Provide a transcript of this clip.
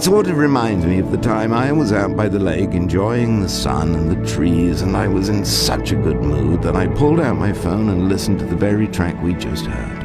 It sort of reminds me of the time I was out by the lake enjoying the sun and the trees, and I was in such a good mood that I pulled out my phone and listened to the very track we just heard.